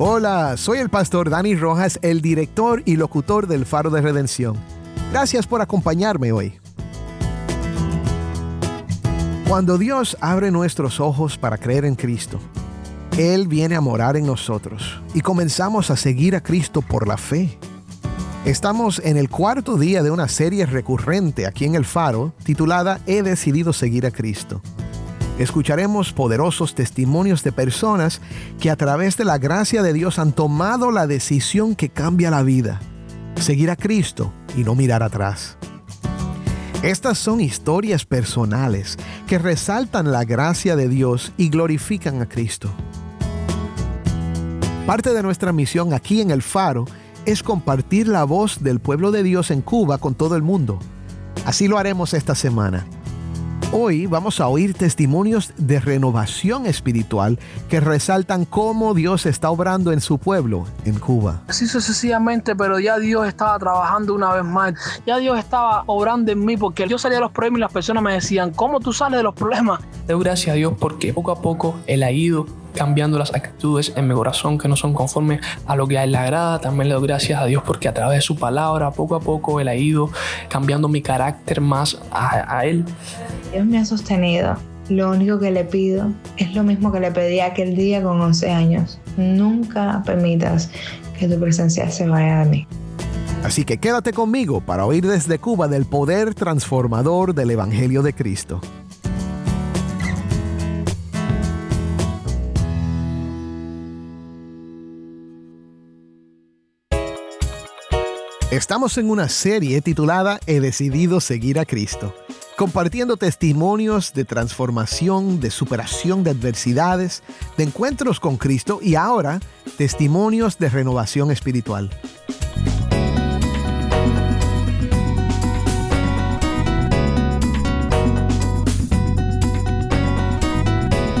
Hola, soy el pastor Dani Rojas, el director y locutor del Faro de Redención. Gracias por acompañarme hoy. Cuando Dios abre nuestros ojos para creer en Cristo, Él viene a morar en nosotros y comenzamos a seguir a Cristo por la fe. Estamos en el cuarto día de una serie recurrente aquí en el Faro titulada He decidido seguir a Cristo. Escucharemos poderosos testimonios de personas que a través de la gracia de Dios han tomado la decisión que cambia la vida, seguir a Cristo y no mirar atrás. Estas son historias personales que resaltan la gracia de Dios y glorifican a Cristo. Parte de nuestra misión aquí en el Faro es compartir la voz del pueblo de Dios en Cuba con todo el mundo. Así lo haremos esta semana. Hoy vamos a oír testimonios de renovación espiritual que resaltan cómo Dios está obrando en su pueblo, en Cuba. Así sucesivamente, pero ya Dios estaba trabajando una vez más. Ya Dios estaba obrando en mí porque yo salía de los problemas y las personas me decían, ¿cómo tú sales de los problemas? Doy gracias a Dios porque poco a poco Él ha ido cambiando las actitudes en mi corazón que no son conformes a lo que a Él le agrada. También le doy gracias a Dios porque a través de su palabra, poco a poco, Él ha ido cambiando mi carácter más a, a Él. Dios me ha sostenido. Lo único que le pido es lo mismo que le pedí aquel día con 11 años. Nunca permitas que tu presencia se vaya de mí. Así que quédate conmigo para oír desde Cuba del poder transformador del Evangelio de Cristo. Estamos en una serie titulada He decidido seguir a Cristo, compartiendo testimonios de transformación, de superación de adversidades, de encuentros con Cristo y ahora testimonios de renovación espiritual.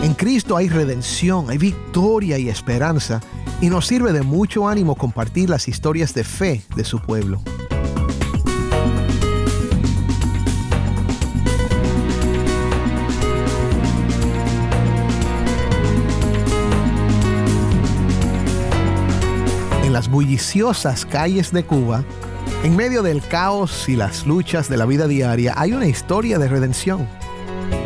En Cristo hay redención, hay victoria y esperanza y nos sirve de mucho ánimo compartir las historias de fe de su pueblo. En las bulliciosas calles de Cuba, en medio del caos y las luchas de la vida diaria, hay una historia de redención.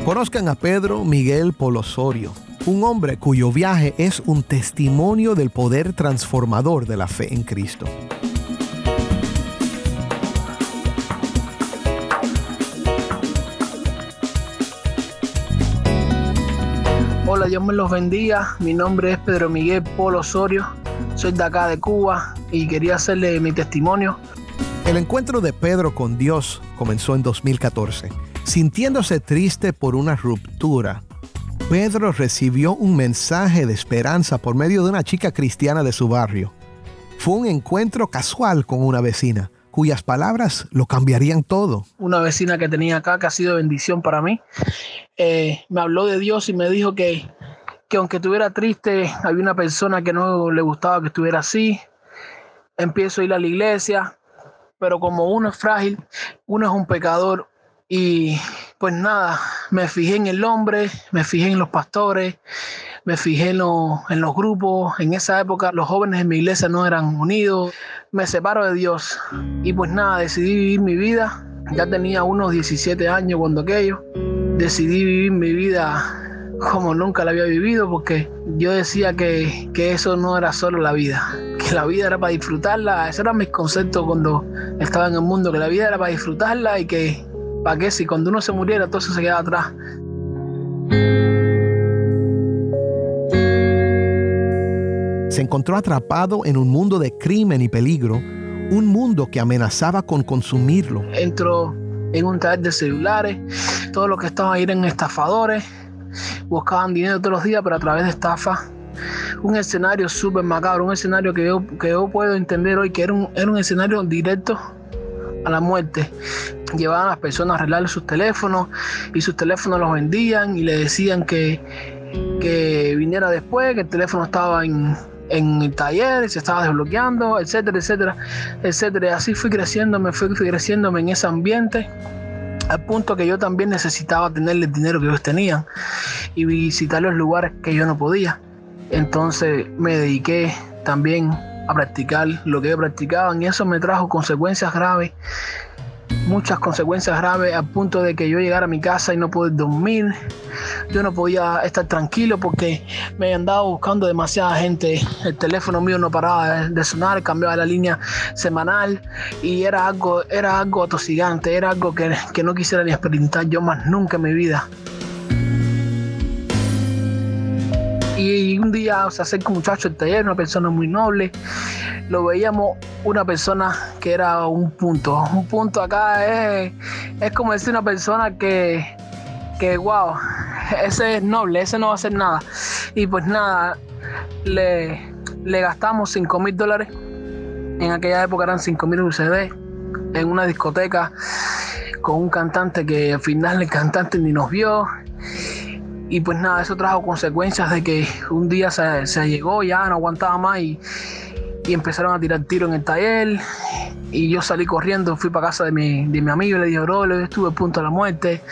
Conozcan a Pedro Miguel Polosorio, un hombre cuyo viaje es un testimonio del poder transformador de la fe en Cristo. Hola, Dios me los bendiga. Mi nombre es Pedro Miguel Polo Osorio. Soy de acá de Cuba y quería hacerle mi testimonio. El encuentro de Pedro con Dios comenzó en 2014. Sintiéndose triste por una ruptura, Pedro recibió un mensaje de esperanza por medio de una chica cristiana de su barrio. Fue un encuentro casual con una vecina, cuyas palabras lo cambiarían todo. Una vecina que tenía acá que ha sido bendición para mí, eh, me habló de Dios y me dijo que, que aunque estuviera triste, había una persona que no le gustaba que estuviera así. Empiezo a ir a la iglesia, pero como uno es frágil, uno es un pecador, y pues nada, me fijé en el hombre, me fijé en los pastores, me fijé en, en, los grupos. En esa época los jóvenes en mi iglesia no eran unidos. Me separo de Dios. Y pues nada, decidí vivir mi vida. Ya tenía unos 17 años cuando aquello. Decidí vivir mi vida como nunca la había vivido porque yo decía que, que eso no era solo la vida, que la vida era para disfrutarla. Esos eran mis conceptos cuando estaba en el mundo, que la vida era para disfrutarla y que ¿Para qué? Si cuando uno se muriera, todo eso se quedaba atrás. Se encontró atrapado en un mundo de crimen y peligro, un mundo que amenazaba con consumirlo. Entro en un taller de celulares. Todos los que estaban ahí eran estafadores, buscaban dinero todos los días, pero a través de estafas. Un escenario súper macabro, un escenario que yo, que yo puedo entender hoy que era un, era un escenario directo a la muerte. Llevaban a las personas a arreglarle sus teléfonos y sus teléfonos los vendían y le decían que, que viniera después, que el teléfono estaba en, en el taller, se estaba desbloqueando, etcétera, etcétera, etcétera. Así fui creciendo, me fui, fui creciéndome en ese ambiente al punto que yo también necesitaba tener el dinero que ellos tenían y visitar los lugares que yo no podía. Entonces me dediqué también a practicar lo que ellos practicaban y eso me trajo consecuencias graves, muchas consecuencias graves al punto de que yo llegara a mi casa y no poder dormir, yo no podía estar tranquilo porque me andaba buscando demasiada gente, el teléfono mío no paraba de sonar, cambiaba la línea semanal y era algo, era algo atosigante, era algo que, que no quisiera ni experimentar yo más nunca en mi vida. Y un día se acerca un muchacho al taller, una persona muy noble. Lo veíamos una persona que era un punto. Un punto acá es, es como decir una persona que, que, wow, ese es noble, ese no va a hacer nada. Y pues nada, le, le gastamos 5 mil dólares. En aquella época eran 5 mil UCD en una discoteca con un cantante que al final el cantante ni nos vio y pues nada, eso trajo consecuencias de que un día se, llegó, ya no aguantaba más y, empezaron a tirar tiro en el taller. Y yo salí corriendo, fui para casa de mi, de mi amigo y le dije, bro, estuve a punto de la muerte.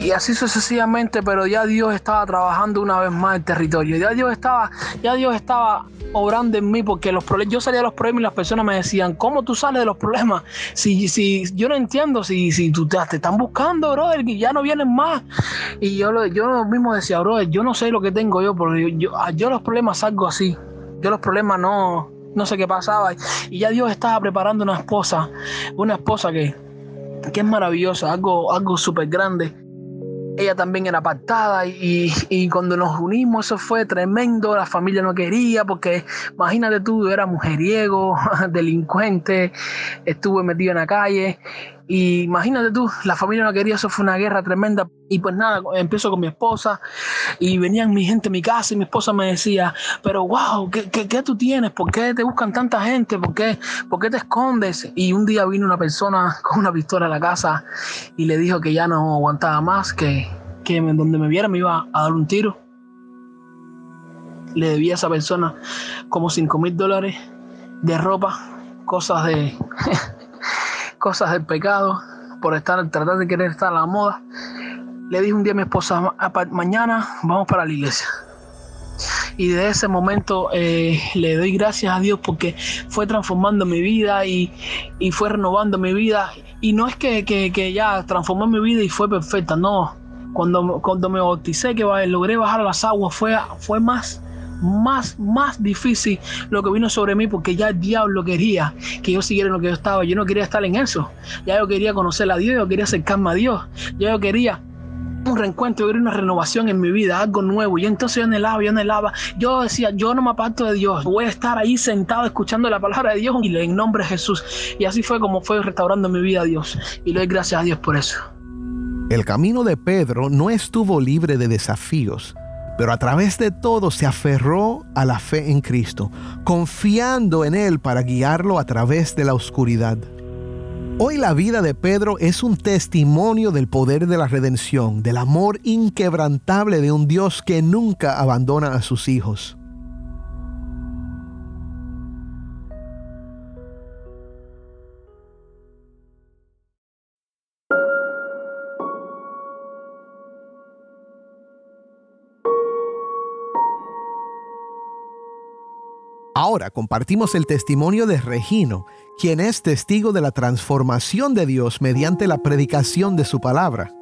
Y así sucesivamente, pero ya Dios estaba trabajando una vez más el territorio. Ya Dios estaba, ya Dios estaba obrando en mí porque los yo salía de los problemas y las personas me decían, ¿cómo tú sales de los problemas? Si, si yo no entiendo, si, si tú te, están buscando, brother, y ya no vienen más. Y yo, yo mismo decía, brother, yo no sé lo que tengo yo, porque yo, yo, los problemas salgo así. Yo los problemas no, no sé qué pasaba. Y ya Dios estaba preparando una esposa, una esposa que, que es maravillosa, algo, algo súper grande ella también era apartada y, y, cuando nos unimos eso fue tremendo, la familia no quería porque imagínate tú, era mujeriego, delincuente, estuve metido en la calle y imagínate tú, la familia no quería, eso fue una guerra tremenda. Y pues nada, empiezo con mi esposa y venían mi gente a mi casa y mi esposa me decía, pero wow, ¿qué, qué, tú tienes? ¿Por qué te buscan tanta gente? ¿Por qué, ¿Por qué te escondes? Y un día vino una persona con una pistola a la casa y le dijo que ya no aguantaba más, que, que donde me viera me iba a dar un tiro. Le debía a esa persona como 5 mil dólares de ropa, cosas de... cosas del pecado, por estar tratar de querer estar a la moda. Le dije un día a mi esposa, mañana vamos para la iglesia. Y de ese momento eh, le doy gracias a Dios porque fue transformando mi vida y, y fue renovando mi vida. Y no es que, que, que, ya transformó mi vida y fue perfecta, no. Cuando, cuando me bauticé, que logré bajar las aguas, fue, fue más más, más difícil lo que vino sobre mí porque ya el diablo quería que yo siguiera en lo que yo estaba. Yo no quería estar en eso. Ya yo quería conocer a Dios, yo quería acercarme a Dios. Ya yo quería un reencuentro, quería una renovación en mi vida, algo nuevo. Y entonces yo anhelaba, yo anhelaba. Yo decía, yo no me aparto de Dios. Voy a estar ahí sentado escuchando la palabra de Dios y en nombre de Jesús. Y así fue como fue restaurando mi vida a Dios. Y le doy gracias a Dios por eso. El camino de Pedro no estuvo libre de desafíos pero a través de todo se aferró a la fe en Cristo, confiando en Él para guiarlo a través de la oscuridad. Hoy la vida de Pedro es un testimonio del poder de la redención, del amor inquebrantable de un Dios que nunca abandona a sus hijos. Ahora compartimos el testimonio de Regino, quien es testigo de la transformación de Dios mediante la predicación de su palabra.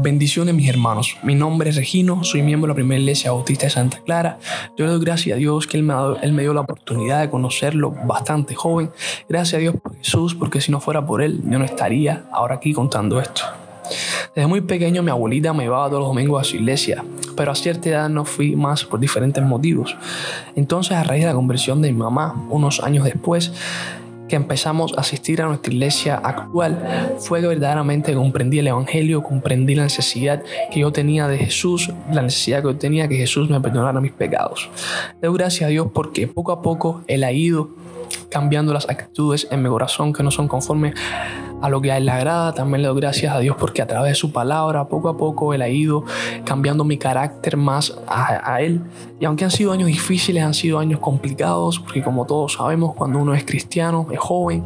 Bendiciones mis hermanos, mi nombre es Regino, soy miembro de la primera iglesia bautista de Santa Clara. Yo le doy gracias a Dios que él me, él me dio la oportunidad de conocerlo bastante joven. Gracias a Dios por Jesús, porque si no fuera por Él, yo no estaría ahora aquí contando esto. Desde muy pequeño mi abuelita me llevaba todos los domingos a su iglesia, pero a cierta edad no fui más por diferentes motivos. Entonces a raíz de la conversión de mi mamá, unos años después, que empezamos a asistir a nuestra iglesia actual fue que verdaderamente comprendí el Evangelio, comprendí la necesidad que yo tenía de Jesús, la necesidad que yo tenía que Jesús me perdonara mis pecados. Doy gracias a Dios porque poco a poco Él ha ido cambiando las actitudes en mi corazón que no son conformes a lo que a Él le agrada. También le doy gracias a Dios porque a través de su palabra, poco a poco, Él ha ido cambiando mi carácter más a, Él. Y aunque han sido años difíciles, han sido años complicados, porque como todos sabemos, cuando uno es cristiano, es joven,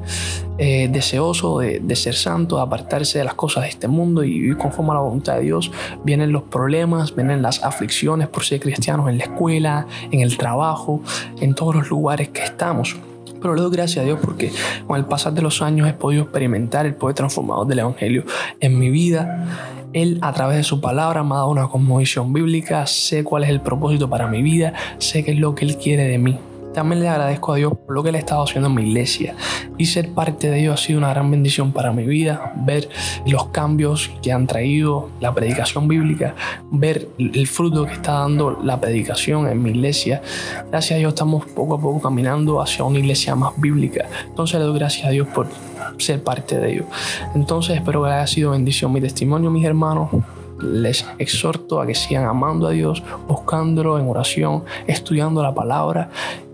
eh, deseoso de, de, ser santo, de apartarse de las cosas de este mundo y vivir conforme a la voluntad de Dios, vienen los problemas, vienen las aflicciones por ser cristianos en la escuela, en el trabajo, en todos los lugares que estamos. Pero le doy gracias a Dios porque con el pasar de los años he podido experimentar el poder transformador del Evangelio en mi vida. Él a través de su palabra me ha dado una cosmovisión bíblica, sé cuál es el propósito para mi vida, sé qué es lo que Él quiere de mí. También le agradezco a Dios por lo que Él ha estado haciendo en mi iglesia y ser parte de ello ha sido una gran bendición para mi vida, ver los cambios que han traído la predicación bíblica, ver el fruto que está dando la predicación en mi iglesia. Gracias a Dios estamos poco a poco caminando hacia una iglesia más bíblica. Entonces le doy gracias a Dios por ser parte de ello. Entonces espero que haya sido bendición mi testimonio, mis hermanos les exhorto a que sigan amando a Dios, buscándolo en oración, estudiando la palabra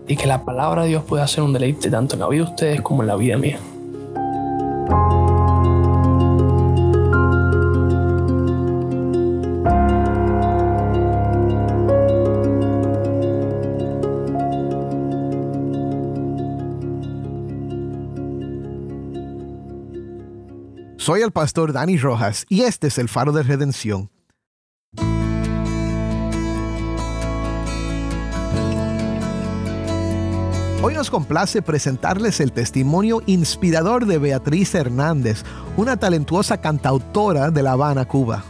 y que la palabra de Dios pueda ser un deleite tanto en la vida de ustedes como en la vida mía. Soy el pastor Dani Rojas y este es el faro de redención. Hoy nos complace presentarles el testimonio inspirador de Beatriz Hernández, una talentuosa cantautora de La Habana, Cuba.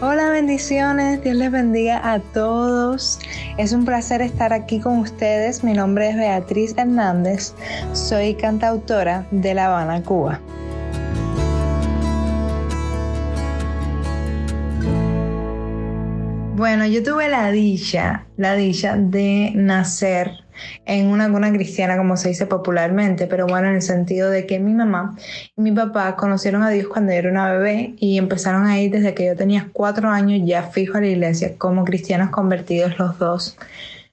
Hola, bendiciones. Dios les bendiga a todos. Es un placer estar aquí con ustedes. Mi nombre es Beatriz Hernández. Soy cantautora de La Habana, Cuba. Bueno, yo tuve la dicha, la dicha de nacer en una cuna cristiana, como se dice popularmente, pero bueno, en el sentido de que mi mamá y mi papá conocieron a Dios cuando yo era una bebé y empezaron a ir desde que yo tenía cuatro años ya fijo a la iglesia, como cristianos convertidos los dos.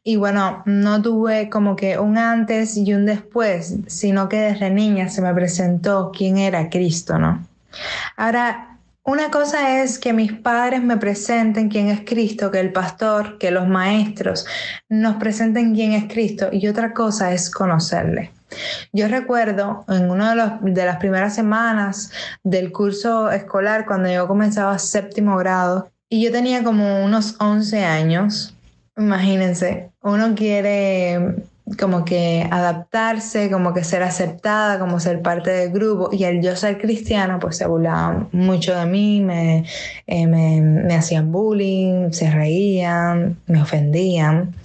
Y bueno, no tuve como que un antes y un después, sino que desde niña se me presentó quién era Cristo, ¿no? Ahora, una cosa es que mis padres me presenten quién es Cristo, que el pastor, que los maestros nos presenten quién es Cristo y otra cosa es conocerle. Yo recuerdo en una de, las primeras semanas del curso escolar, cuando yo comenzaba séptimo grado, y yo tenía como unos 11 años, imagínense, uno quiere como que adaptarse, como que ser aceptada, como ser parte del grupo. Y al yo ser cristiana, pues se burlaban mucho de mí, me, eh, me, me, hacían bullying, se reían, me ofendían.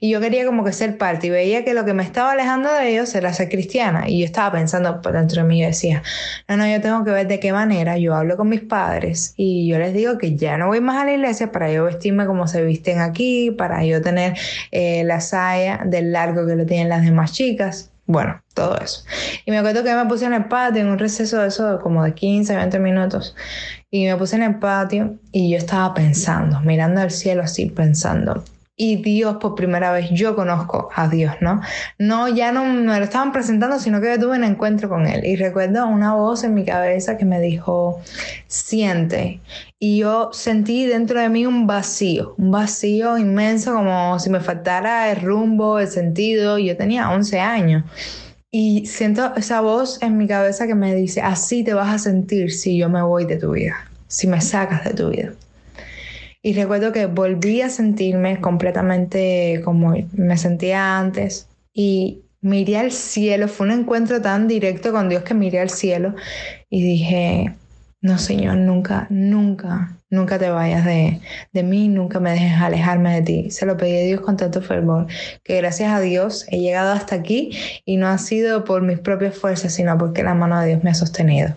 Y yo quería como que ser parte y veía que lo que me estaba alejando de ellos era ser cristiana. Y yo estaba pensando por dentro de mí, yo decía, no, no, yo tengo que ver de qué manera yo hablo con mis padres y yo les digo que ya no voy más a la iglesia para yo vestirme como se visten aquí, para yo tener eh, la saya del largo que lo tienen las demás chicas. Bueno, todo eso. Y me acuerdo que me puse en el patio, en un receso de eso, como de 15, 20 minutos. Y me puse en el patio y yo estaba pensando, mirando al cielo así, pensando, y Dios por primera vez yo conozco a Dios, ¿no? No, ya no me lo estaban presentando, sino que yo tuve un encuentro con Él. Y recuerdo una voz en mi cabeza que me dijo, siente. Y yo sentí dentro de mí un vacío, un vacío inmenso, como si me faltara el rumbo, el sentido. Yo tenía 11 años. Y siento esa voz en mi cabeza que me dice, así te vas a sentir si yo me voy de tu vida, si me sacas de tu vida. Y recuerdo que volví a sentirme completamente como me sentía antes y miré al cielo, fue un encuentro tan directo con Dios que miré al cielo y dije, no Señor, nunca, nunca, nunca te vayas de, de mí, nunca me dejes alejarme de ti. Se lo pedí a Dios con tanto fervor, que gracias a Dios he llegado hasta aquí y no ha sido por mis propias fuerzas, sino porque la mano de Dios me ha sostenido.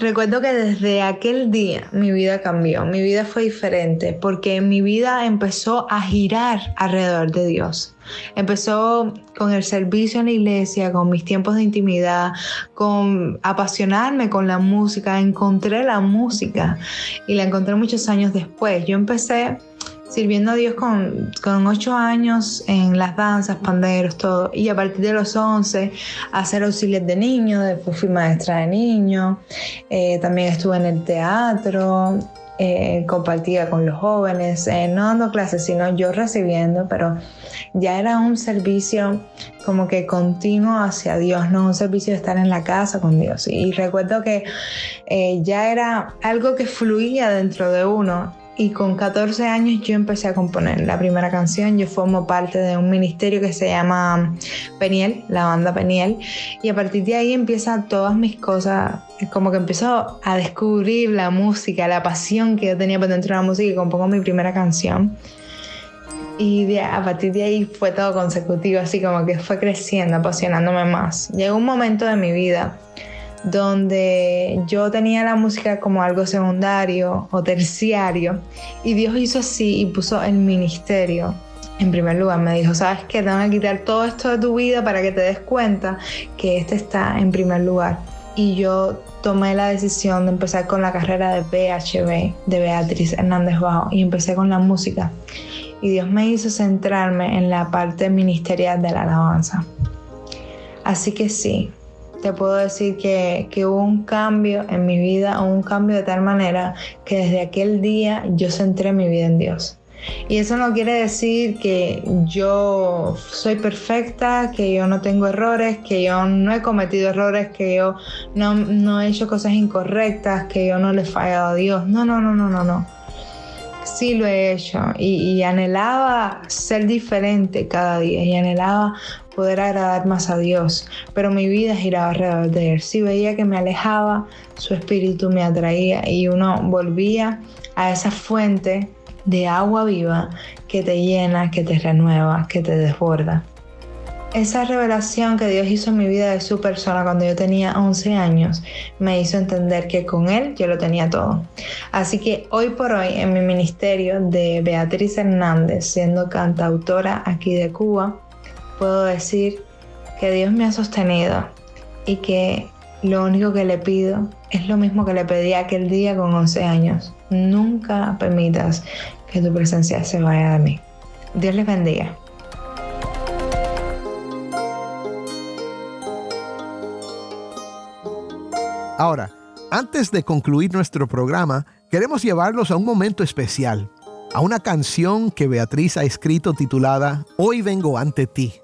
Recuerdo que desde aquel día mi vida cambió, mi vida fue diferente, porque mi vida empezó a girar alrededor de Dios. Empezó con el servicio en la iglesia, con mis tiempos de intimidad, con apasionarme con la música. Encontré la música y la encontré muchos años después. Yo empecé sirviendo a Dios con, con 8 años en las danzas, panderos, todo. Y a partir de los 11, hacer auxilios de niños, después fui maestra de niños, eh, también estuve en el teatro, eh, compartía con los jóvenes, eh, no dando clases, sino yo recibiendo, pero ya era un servicio como que continuo hacia Dios, no un servicio de estar en la casa con Dios. Y recuerdo que ya era algo que fluía dentro de uno y con 14 años yo empecé a componer la primera canción. Yo formo parte de un ministerio que se llama Peniel, la banda Peniel, y a partir de ahí empiezan todas mis cosas, como que empezó a descubrir la música, la pasión que yo tenía por dentro de la música y compongo mi primera canción. Y a partir de ahí fue todo consecutivo, así como que fue creciendo, apasionándome más. Llegó un momento de mi vida donde yo tenía la música como algo secundario o terciario y Dios hizo así y puso el ministerio en primer lugar. Me dijo, sabes que te van a quitar todo esto de tu vida para que te des cuenta que este está en primer lugar. Y yo tomé la decisión de empezar con la carrera de BHB, de Beatriz Hernández Bajo, y empecé con la música. Y Dios me hizo centrarme en la parte ministerial de la alabanza. Así que sí, te puedo decir que, hubo un cambio en mi vida, un cambio de tal manera que desde aquel día yo centré mi vida en Dios. Y eso no quiere decir que yo soy perfecta, que yo no tengo errores, que yo no he cometido errores, que yo no, no he hecho cosas incorrectas, que yo no le he fallado a Dios. No, no, no, no, no, no. Sí lo he hecho y, y anhelaba ser diferente cada día y anhelaba poder agradar más a Dios, pero mi vida giraba alrededor de Él. Si veía que me alejaba, su espíritu me atraía y uno volvía a esa fuente de agua viva que te llena, que te renueva, que te desborda. Esa revelación que Dios hizo en mi vida de su persona cuando yo tenía 11 años me hizo entender que con Él yo lo tenía todo. Así que hoy por hoy en mi ministerio de Beatriz Hernández, siendo cantautora aquí de Cuba, puedo decir que Dios me ha sostenido y que lo único que le pido es lo mismo que le pedí aquel día con 11 años. Nunca permitas que tu presencia se vaya de mí. Dios les bendiga. Ahora, antes de concluir nuestro programa, queremos llevarlos a un momento especial, a una canción que Beatriz ha escrito titulada Hoy vengo ante ti.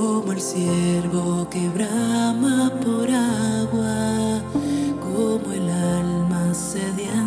como el ciervo que brama por agua, como el alma sedienta.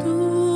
Ooh.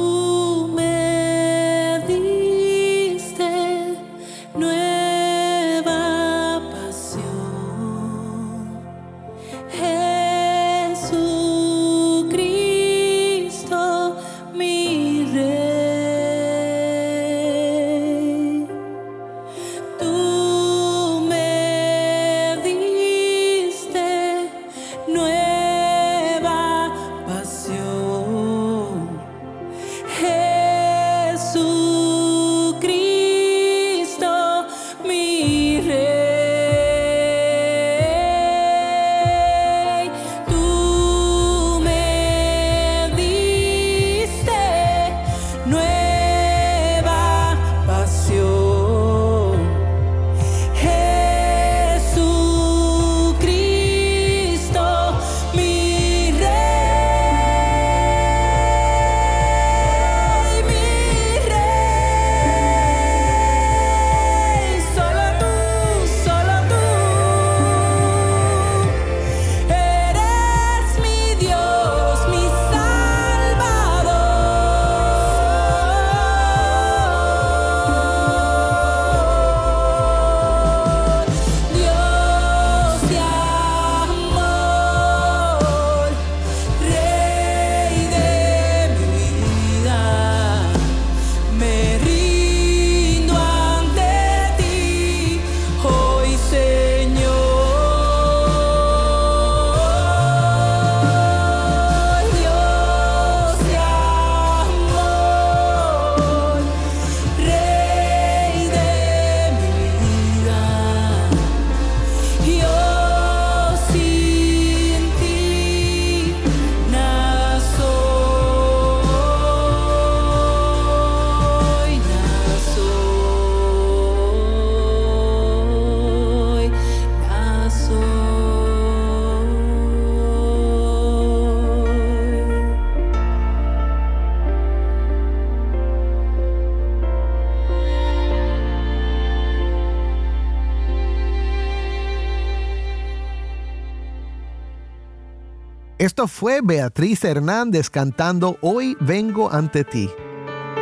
Esto fue Beatriz Hernández cantando Hoy vengo ante ti.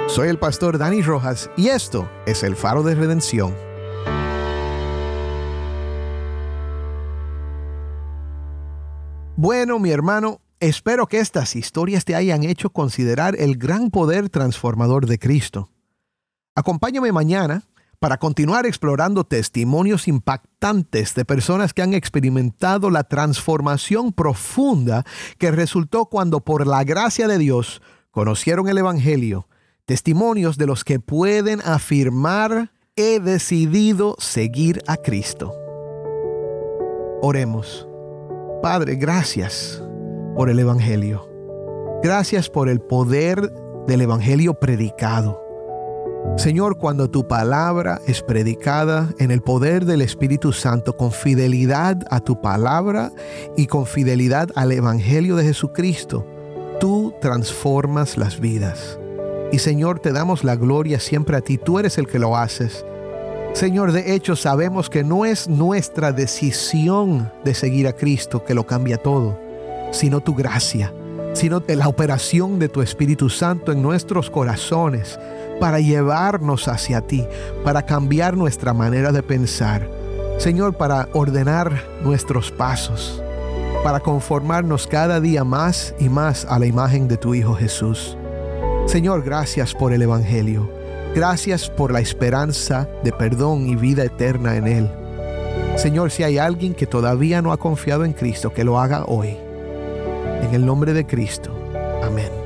Soy el pastor Dani Rojas y esto es el faro de redención. Bueno, mi hermano, espero que estas historias te hayan hecho considerar el gran poder transformador de Cristo. Acompáñame mañana para continuar explorando testimonios impactantes de personas que han experimentado la transformación profunda que resultó cuando por la gracia de Dios conocieron el Evangelio, testimonios de los que pueden afirmar he decidido seguir a Cristo. Oremos. Padre, gracias por el Evangelio. Gracias por el poder del Evangelio predicado. Señor, cuando tu palabra es predicada en el poder del Espíritu Santo, con fidelidad a tu palabra y con fidelidad al Evangelio de Jesucristo, tú transformas las vidas. Y Señor, te damos la gloria siempre a ti, tú eres el que lo haces. Señor, de hecho sabemos que no es nuestra decisión de seguir a Cristo que lo cambia todo, sino tu gracia, sino la operación de tu Espíritu Santo en nuestros corazones para llevarnos hacia ti, para cambiar nuestra manera de pensar. Señor, para ordenar nuestros pasos, para conformarnos cada día más y más a la imagen de tu Hijo Jesús. Señor, gracias por el Evangelio. Gracias por la esperanza de perdón y vida eterna en Él. Señor, si hay alguien que todavía no ha confiado en Cristo, que lo haga hoy. En el nombre de Cristo. Amén.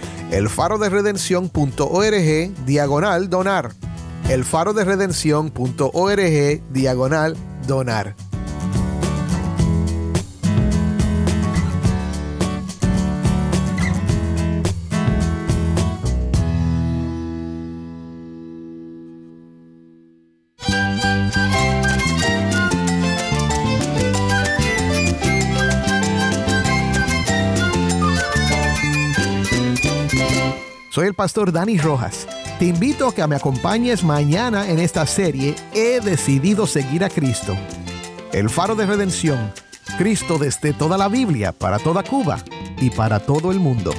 elfaroderedención.org diagonal donar. elfaroderedención.org diagonal donar. El pastor Dani Rojas. Te invito a que me acompañes mañana en esta serie He decidido seguir a Cristo. El faro de redención. Cristo desde toda la Biblia, para toda Cuba y para todo el mundo.